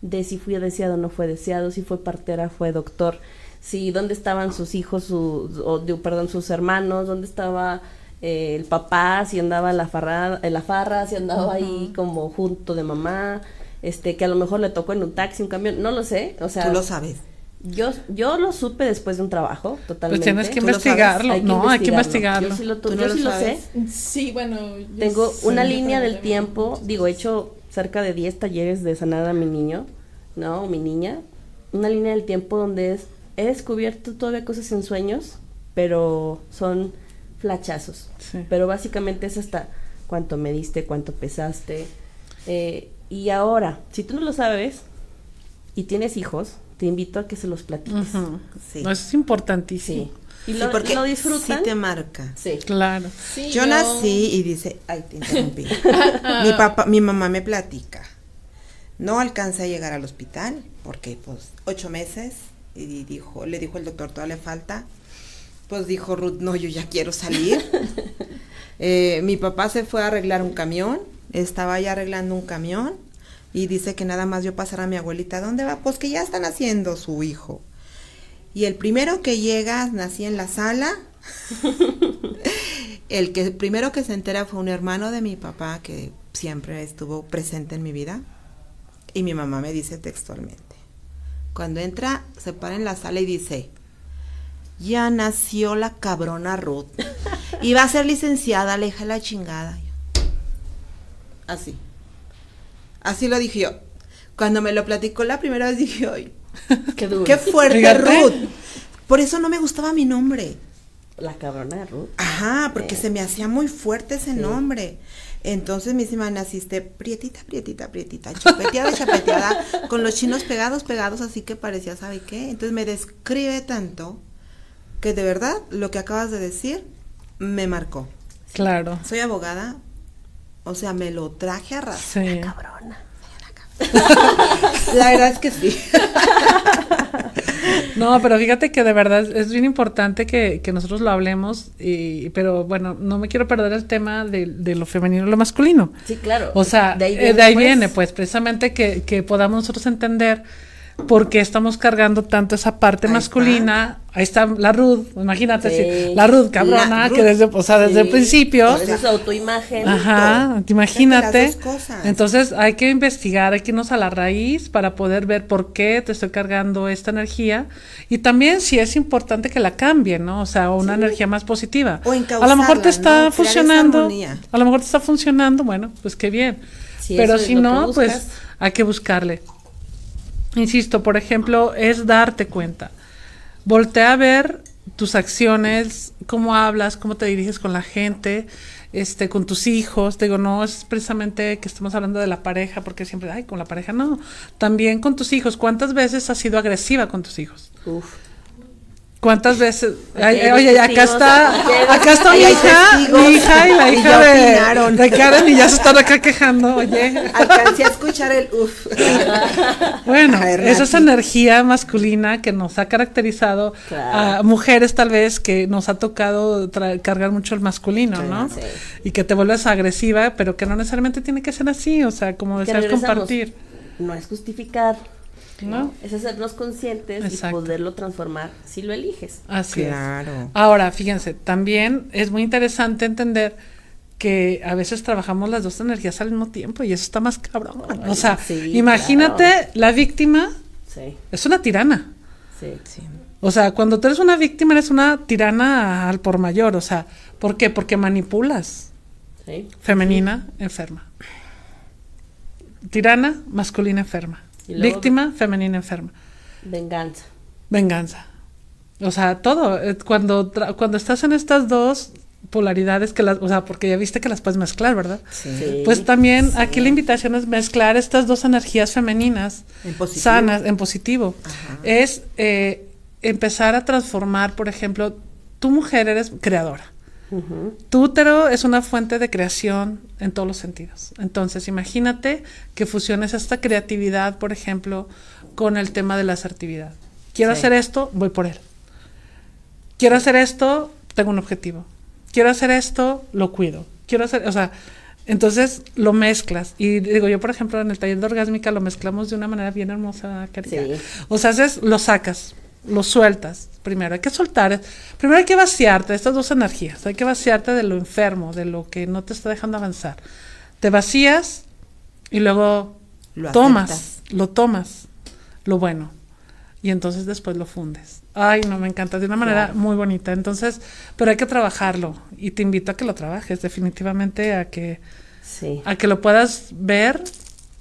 de si fui deseado o no fue deseado, si fue partera, fue doctor, si dónde estaban sus hijos, su, o, digo, perdón, sus hermanos, dónde estaba eh, el papá, si andaba en la, farra, en la farra, si andaba ahí como junto de mamá, este que a lo mejor le tocó en un taxi, un camión, no lo sé, o sea, Tú lo sabes. Yo, yo lo supe después de un trabajo, totalmente. Pues tienes que ¿Tú lo investigarlo, Hay que no, hay que investigarlo. Yo sí lo, ¿Tú yo no lo sí lo sé. Sí, bueno. yo Tengo sí, una yo línea del tiempo, digo, he hecho cerca de 10 talleres de sanar a mi niño, ¿no? O mi niña. Una línea del tiempo donde es, he descubierto todavía cosas en sueños, pero son flachazos. Sí. Pero básicamente es hasta cuánto me diste, cuánto pesaste. Eh, y ahora, si tú no lo sabes y tienes hijos, te invito a que se los platiques. Sí. No, eso es importantísimo. Sí. Y Sí, lo, porque lo disfrutan. sí te marca. Sí. Claro. Sí, yo, nací y dice, ay, te interrumpí. mi papá, mi mamá me platica. No alcancé a llegar al hospital porque pues ocho meses y dijo, le dijo el doctor, todavía le falta. Pues dijo Ruth, no, yo ya quiero salir. Eh, mi papá se fue a arreglar un camión, estaba ya arreglando un camión y dice que nada más yo pasara a mi abuelita, ¿dónde va? Pues que ya están haciendo su hijo. Y el primero que llega, nací en la sala. el que primero que se entera fue un hermano de mi papá que siempre estuvo presente en mi vida. Y mi mamá me dice textualmente, cuando entra, se para en la sala y dice, ya nació la cabrona Ruth. Y va a ser licenciada, aleja la chingada. Así. Así lo dije yo. Cuando me lo platicó la primera vez dije, ay, Qué duro. qué fuerte Fíjate. Ruth. Por eso no me gustaba mi nombre. La cabrona de Ruth. Ajá, porque Eh. se me hacía muy fuerte ese Sí. nombre. Entonces mi semana naciste prietita, prietita, prietita, chapeteada, chapeteada, con los chinos pegados, pegados, así que parecía, ¿sabe qué? Entonces me describe tanto que de verdad lo que acabas de decir me marcó. Claro. Soy abogada, o sea, me lo traje a ras. Sí. Cabrona. La verdad es que sí. No, pero fíjate que de verdad es bien importante que, que nosotros lo hablemos, y, pero bueno, no me quiero perder el tema de, de lo femenino y lo masculino. Sí, claro. O sea, de ahí eh, viene, de ahí pues. viene, pues, precisamente que, que podamos nosotros entender por qué estamos cargando tanto esa parte Ahí masculina. Ahí está la Ruth, imagínate, Sí. la Ruth cabrona, La que desde, o sea, desde el principio. Eso su autoimagen. Ajá, te imagínate. Entonces hay que investigar, hay que irnos a la raíz para poder ver por qué te estoy cargando esta energía y también si es importante que la cambie, ¿no? O sea, una energía más positiva. O a lo mejor te está esa funcionando, a lo mejor te está funcionando, bueno, pues qué bien. Si Pero es si no, pues hay que buscarle. Insisto, por ejemplo, es darte cuenta. Voltea a ver tus acciones, cómo hablas, cómo te diriges con la gente, este, con tus hijos. Te digo, no es precisamente que estamos hablando de la pareja, porque siempre, ay, con la pareja, no. También con tus hijos. ¿Cuántas veces has sido agresiva con tus hijos? Uf. ¿Cuántas veces? Ay, oye, acá está, acá está mi hija, mi hija y la hija de, de Karen y ya se están acá quejando, oye. Alcancé a escuchar el uff. Bueno, ver, esa es Nati. energía masculina que nos ha caracterizado Claro. a mujeres tal vez que nos ha tocado cargar mucho el masculino, ¿no? Sí. Y que te vuelves agresiva, pero que no necesariamente tiene que ser así, o sea, como deseas compartir, No es justificar. ¿No? Es hacernos conscientes Exacto. y poderlo transformar si lo eliges. Así es. Claro. Ahora, fíjense, también es muy interesante entender que a veces trabajamos las dos energías al mismo tiempo y eso está más cabrón. O sea, Sí, imagínate claro. la víctima Sí, es una tirana. sí. O sea, cuando tú eres una víctima, eres una tirana al por mayor. O sea, ¿por qué? Porque manipulas. sí. Femenina, enferma. Tirana, masculina, enferma. Víctima, femenina, enferma. Venganza. Venganza. O sea, todo. Eh, Cuando, cuando estás en estas dos polaridades, que las, o sea, porque ya viste que las puedes mezclar, ¿verdad? Sí. Pues también aquí la invitación es mezclar estas dos energías femeninas En sanas, en positivo. Ajá. Es eh, empezar a transformar, por ejemplo, tu mujer eres creadora. Ujú. Tu útero es una fuente de creación en todos los sentidos. Entonces, imagínate que fusiones esta creatividad, por ejemplo, con el tema de la asertividad. Quiero Sí. hacer esto, voy por él. Quiero hacer esto, tengo un objetivo. Quiero hacer esto, lo cuido. Quiero hacer, o sea, entonces lo mezclas. Y digo, yo, por ejemplo, en el taller de orgásmica lo mezclamos de una manera bien hermosa. Sí. O sea, haces, lo sacas, lo sueltas. Primero hay que soltar, primero hay que vaciarte de estas dos energías. Hay que vaciarte de lo enfermo, de lo que no te está dejando avanzar. Te vacías y luego Lo tomas, aceptas. lo tomas, lo bueno. Y entonces después lo fundes. Ay, no, me encanta, de una manera Claro. muy bonita. Entonces, pero hay que trabajarlo. Y te invito a que lo trabajes, definitivamente, a que, Sí. a que lo puedas ver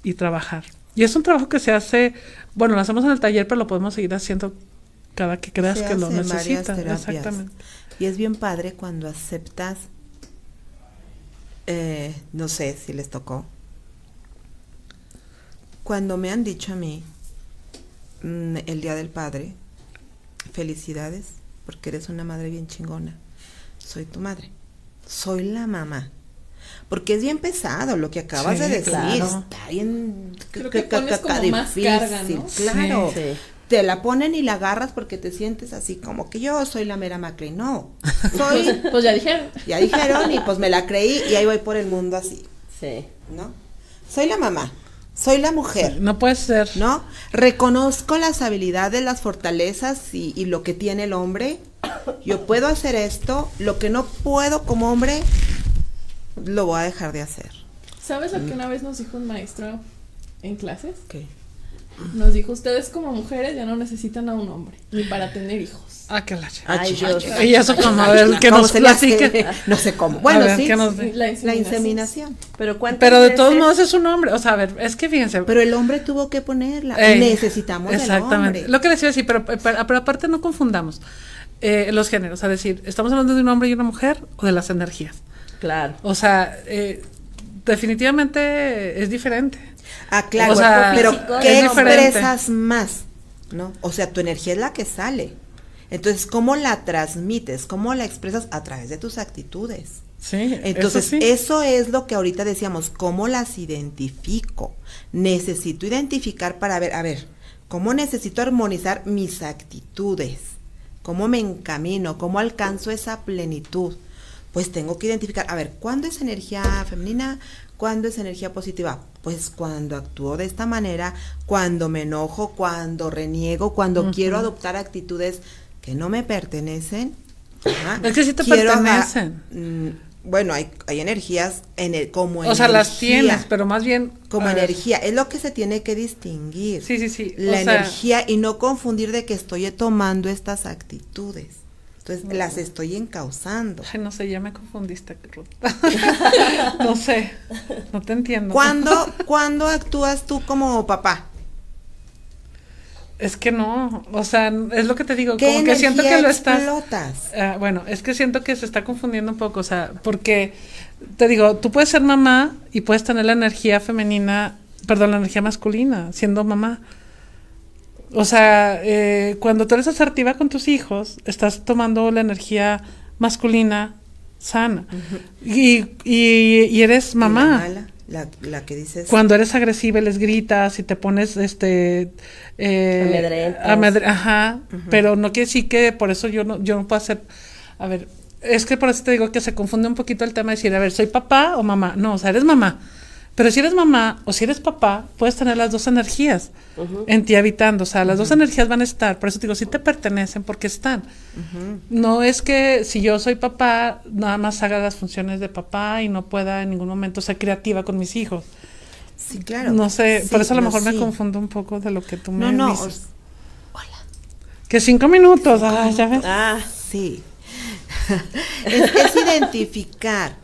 y trabajar. Y es un trabajo que se hace, bueno, lo hacemos en el taller, pero lo podemos seguir haciendo cada que creas Se que lo necesitas. terapias. Exactamente. Y es bien padre cuando aceptas, eh, no sé si les tocó, cuando me han dicho a mí mm, el Día del Padre, felicidades, porque eres una madre bien chingona, soy tu madre, soy la mamá. Porque es bien pesado lo que acabas Sí, de decir, claro. está bien Creo que ca- pones como más carga, ¿no? Claro, Sí. Te la ponen y la agarras porque te sientes así como que yo soy la mera Macri. No, soy, Pues ya dijeron. ya dijeron y pues me la creí y ahí voy por el mundo así, Sí. ¿no? Soy la mamá, soy la mujer, No puede ser. ¿no? Reconozco las habilidades, las fortalezas y, y lo que tiene el hombre. Yo puedo hacer esto, lo que no puedo como hombre, lo voy a dejar de hacer. ¿Sabes lo que una vez nos dijo un maestro? en clases. ¿Qué? Nos dijo, ustedes como mujeres ya no necesitan a un hombre, ni para tener hijos. Ah, qué la Ay, Dios. Y eso como, a ver, que ¿Cómo nos platique. No sé cómo. Bueno, A ver, sí. ¿qué nos- La La inseminación. inseminación. Pero ¿cuántas Pero de todos modos es un hombre. O sea, a ver, es que fíjense. Pero el hombre tuvo que ponerla. Eh, Necesitamos Exactamente. hombre. Lo que les iba a decir, pero, pero, pero aparte no confundamos eh, los géneros. Es decir, ¿estamos hablando de un hombre y una mujer o de las energías? Claro. O sea, eh, definitivamente es diferente. Ah, claro. O sea, pero físico ¿qué expresas más? ¿No? O sea, tu energía es la que sale. Entonces, ¿cómo la transmites? ¿Cómo la expresas? A través de tus actitudes. Sí. Entonces, eso sí. eso es lo que ahorita decíamos, ¿cómo las identifico? Necesito identificar para ver, a ver, ¿cómo necesito armonizar mis actitudes? ¿Cómo me encamino? ¿Cómo alcanzo esa plenitud? Pues tengo que identificar, a ver, ¿cuándo es energía femenina? ¿Cuándo es energía positiva? Pues cuando actúo de esta manera, cuando me enojo, cuando reniego, cuando quiero adoptar actitudes que no me pertenecen. Ajá. Es que sí te pertenecen. Mm, bueno, hay, hay energías en el, como O sea, las energía, tienes, pero más bien. como ver, energía, es lo que se tiene que distinguir. Sí, sí, sí. La o sea, energía y no confundir de que estoy tomando estas actitudes. Entonces, las estoy encauzando. Ay, no sé, ya me confundiste, Ruth. no sé, no te entiendo. ¿Cuándo, ¿Cuándo actúas tú como papá? Es que no, o sea, es lo que te digo, ¿Qué como que siento que lo estás... Ah, bueno, es que siento que se está confundiendo un poco, o sea, porque te digo, tú puedes ser mamá y puedes tener la energía femenina, perdón, la energía masculina, siendo mamá. O sea, eh, cuando tú eres asertiva con tus hijos, estás tomando la energía masculina sana. y, y, y eres Y la mamá. mala, la, la que dices. Cuando eres agresiva y les gritas y te pones, este... Eh, amedre- ajá, pero no quiere decir que por eso yo no, yo no puedo hacer... A ver, es que por eso te digo que se confunde un poquito el tema de decir, a ver, ¿soy papá o mamá? No, o sea, eres mamá. Pero si eres mamá o si eres papá, puedes tener las dos energías en ti habitando. O sea, las dos energías van a estar. Por eso te digo, sí te pertenecen porque están. No es que si yo soy papá, nada más haga las funciones de papá y no pueda en ningún momento ser creativa con mis hijos. Sí, claro. No sé, por eso a lo no, mejor me sí. confundo un poco de lo que tú me No, no. dices. Que cinco minutos, ay, ya ves. Ah, Sí. es, es identificar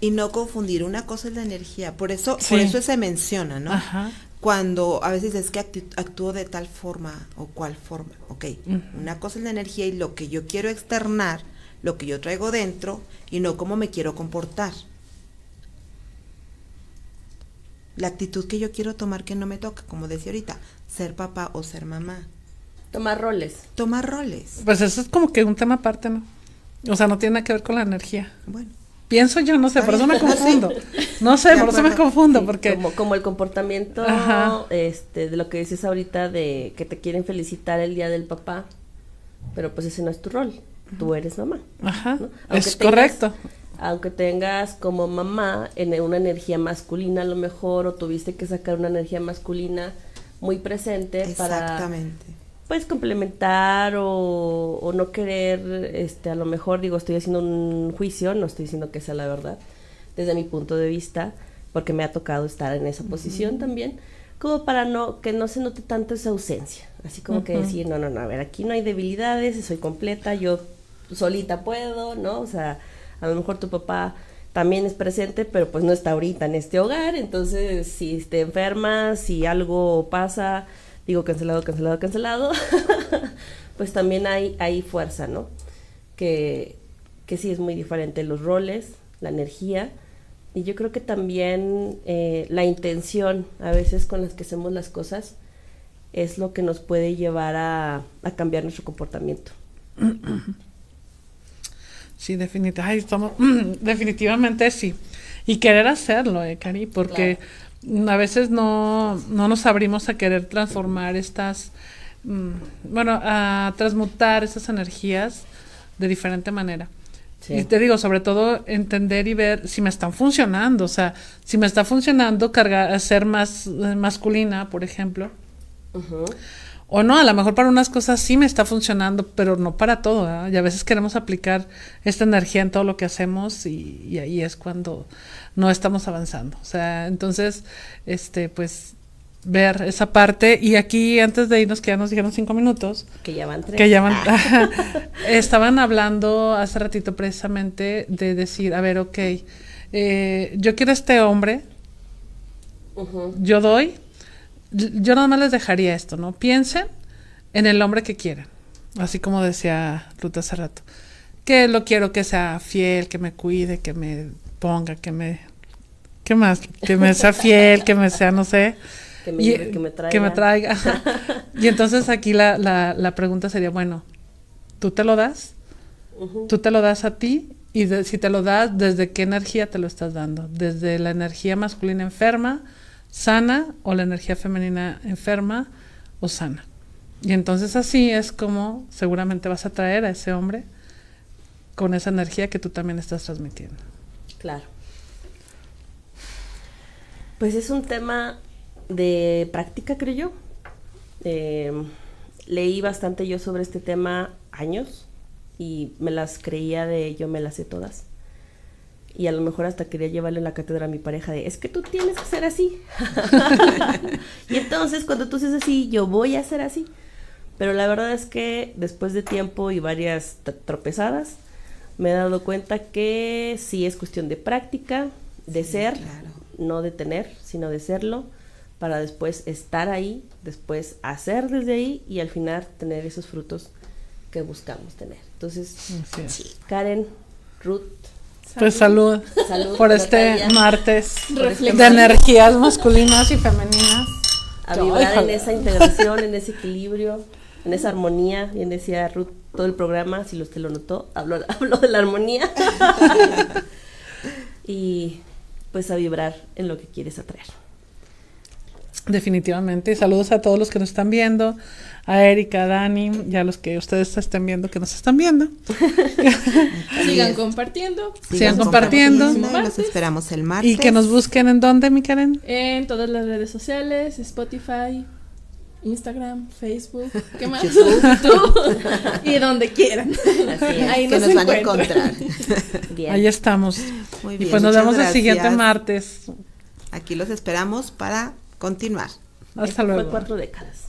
y no confundir. Una cosa es la energía. Por eso, por eso se menciona, ¿no? Ajá. Cuando a veces es que actúo de tal forma o cual forma. Ok. Una cosa es la energía y lo que yo quiero externar, lo que yo traigo dentro y no cómo me quiero comportar. La actitud que yo quiero tomar que no me toca, como decía ahorita, ser papá o ser mamá. tomar roles. Tomar roles. Pues eso es como que un tema aparte, ¿no? O sea, no tiene nada que ver con la energía. Bueno. Pienso yo, no sé, por eso me confundo. No sé, por eso me confundo, Sí, porque... como, como el comportamiento Ajá. este de lo que dices ahorita de que te quieren felicitar el día del papá, pero pues ese no es tu rol. Tú eres mamá. Ajá, ¿no? Aunque es tengas- correcto. Aunque tengas como mamá en una energía masculina a lo mejor o tuviste que sacar una energía masculina muy presente para Exactamente. Pues complementar o, o no querer, este, a lo mejor digo, estoy haciendo un juicio, no estoy diciendo que sea la verdad, desde mi punto de vista, porque me ha tocado estar en esa posición también, como para no, que no se note tanto esa ausencia, así como que decir, no, no, no, a ver, aquí no hay debilidades, soy completa, yo solita puedo, ¿no? O sea, a lo mejor tu papá también es presente, pero pues no está ahorita en este hogar, entonces si te enfermas, si algo pasa, digo cancelado, cancelado, cancelado, pues también hay, hay fuerza, ¿no? Que, que sí es muy diferente los roles, la energía, y yo creo que también eh, la intención a veces con las que hacemos las cosas es lo que nos puede llevar a, a cambiar nuestro comportamiento. Sí, definitivamente. Ay, estamos- definitivamente sí. Y querer hacerlo, eh, Cari, porque a veces no, no nos abrimos a querer transformar estas, mm, bueno, a transmutar esas energías de diferente manera. Sí. Y te digo, sobre todo entender y ver si me están funcionando, o sea, si me está funcionando cargar, ser más eh, masculina, por ejemplo, Ujú. O no, a lo mejor para unas cosas sí me está funcionando, pero no para todo. ¿verdad? Y a veces queremos aplicar esta energía en todo lo que hacemos y, y ahí es cuando no estamos avanzando. O sea, entonces, este, pues ver esa parte. Y aquí, antes de irnos, que ya nos dijeron cinco minutos, Que ya van tres. que ya van- Ah. estaban hablando hace ratito precisamente de decir, a ver, ok, eh, yo quiero este hombre, yo doy, yo nada más les dejaría esto, ¿no? Piensen en el hombre que quieren, así como decía Ruth hace rato, que lo quiero que sea fiel, que me cuide, que me ponga, que me... ¿Qué más? Que me sea fiel, que me sea, no sé. Que me Y- que me traiga. que me traiga. Y entonces aquí la, la, la pregunta sería, bueno, ¿tú te lo das? Tú te lo das a ti y de- si te lo das, ¿desde qué energía te lo estás dando? ¿Desde la energía masculina enferma, sana o la energía femenina enferma o sana? Y entonces así es como seguramente vas a traer a ese hombre con esa energía que tú también estás transmitiendo. Claro. Pues es un tema de práctica, creo yo. Eh, leí bastante yo sobre este tema años y me las creía de yo me las sé todas. Y a lo mejor hasta quería llevarle la cátedra a mi pareja de, es que tú tienes que ser así. y entonces cuando tú seas así, yo voy a ser así. Pero la verdad es que después de tiempo y varias tropezadas, me he dado cuenta que sí es cuestión de práctica, de ser, claro. no de tener, sino de serlo, para después estar ahí, después hacer desde ahí y al final tener esos frutos que buscamos tener. Entonces, Karen, Ruth, Pues salud, Salud, por este martes Reflexión. de energías masculinas y femeninas. a vibrar en esa integración, en ese equilibrio, en esa armonía. Bien decía Ruth, todo el programa, si usted lo notó, habló, habló de la armonía. y pues a vibrar en lo que quieres atraer. Definitivamente. Y saludos a todos los que nos están viendo, a Erika, a Dani, y a los que ustedes estén viendo que nos están viendo. Sigan compartiendo Sigan compartiendo. y los esperamos el martes. Y que nos busquen en dónde, mi Karen. en todas las redes sociales, Spotify, Instagram, Facebook, ¿qué más? YouTube. YouTube. y donde quieran. Así es. Ahí que nos, nos van a encontrar. Bien. Ahí estamos. Muy Y bien, pues nos muchas vemos el siguiente martes. Aquí los esperamos para continuar. Hasta Fue luego. cuatro décadas.